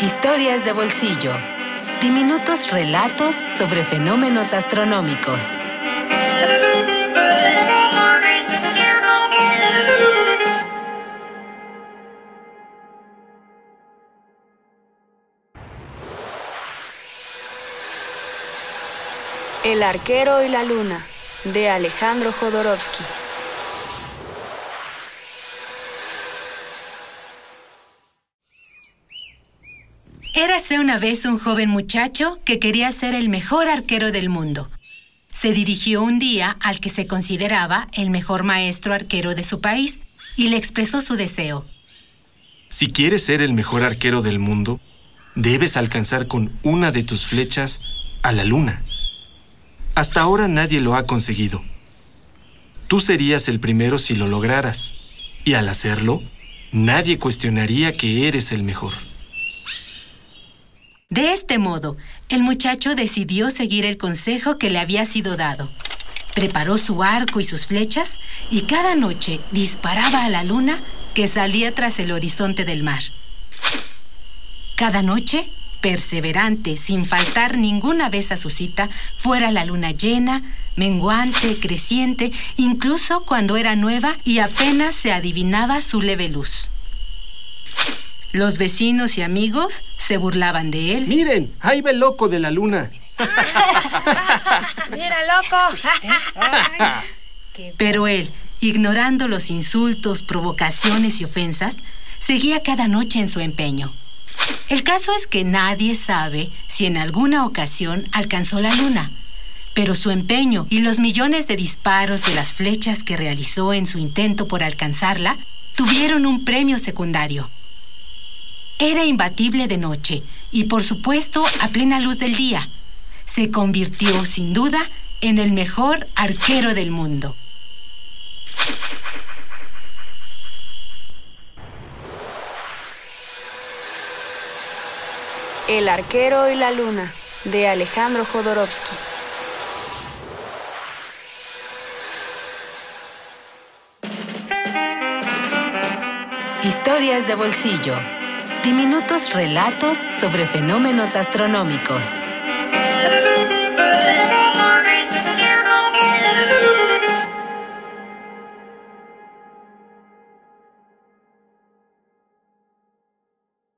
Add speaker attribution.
Speaker 1: Historias de bolsillo. Diminutos relatos sobre fenómenos astronómicos.
Speaker 2: El arquero y la luna, de Alejandro Jodorowsky.
Speaker 1: Érase una vez un joven muchacho que quería ser el mejor arquero del mundo. Se dirigió un día al que se consideraba el mejor maestro arquero de su país y le expresó su deseo.
Speaker 3: Si quieres ser el mejor arquero del mundo, debes alcanzar con una de tus flechas a la luna. Hasta ahora nadie lo ha conseguido. Tú serías el primero si lo lograras, y al hacerlo, nadie cuestionaría que eres el mejor.
Speaker 1: De este modo, el muchacho decidió seguir el consejo que le había sido dado. Preparó su arco y sus flechas y cada noche disparaba a la luna que salía tras el horizonte del mar. Cada noche, perseverante, sin faltar ninguna vez a su cita, fuera la luna llena, menguante, creciente, incluso cuando era nueva y apenas se adivinaba su leve luz. Los vecinos y amigos se burlaban de él.
Speaker 3: Miren, ahí va el loco de la luna.
Speaker 4: Mira, loco.
Speaker 1: Pero él, ignorando los insultos, provocaciones y ofensas, seguía cada noche en su empeño. El caso es que nadie sabe si en alguna ocasión alcanzó la luna, pero su empeño y los millones de disparos de las flechas que realizó en su intento por alcanzarla tuvieron un premio secundario. Era imbatible de noche y por supuesto a plena luz del día. Se convirtió sin duda en el mejor arquero del mundo.
Speaker 2: El arquero y la luna, de Alejandro Jodorowsky.
Speaker 1: Historias de bolsillo. Diminutos relatos sobre fenómenos astronómicos.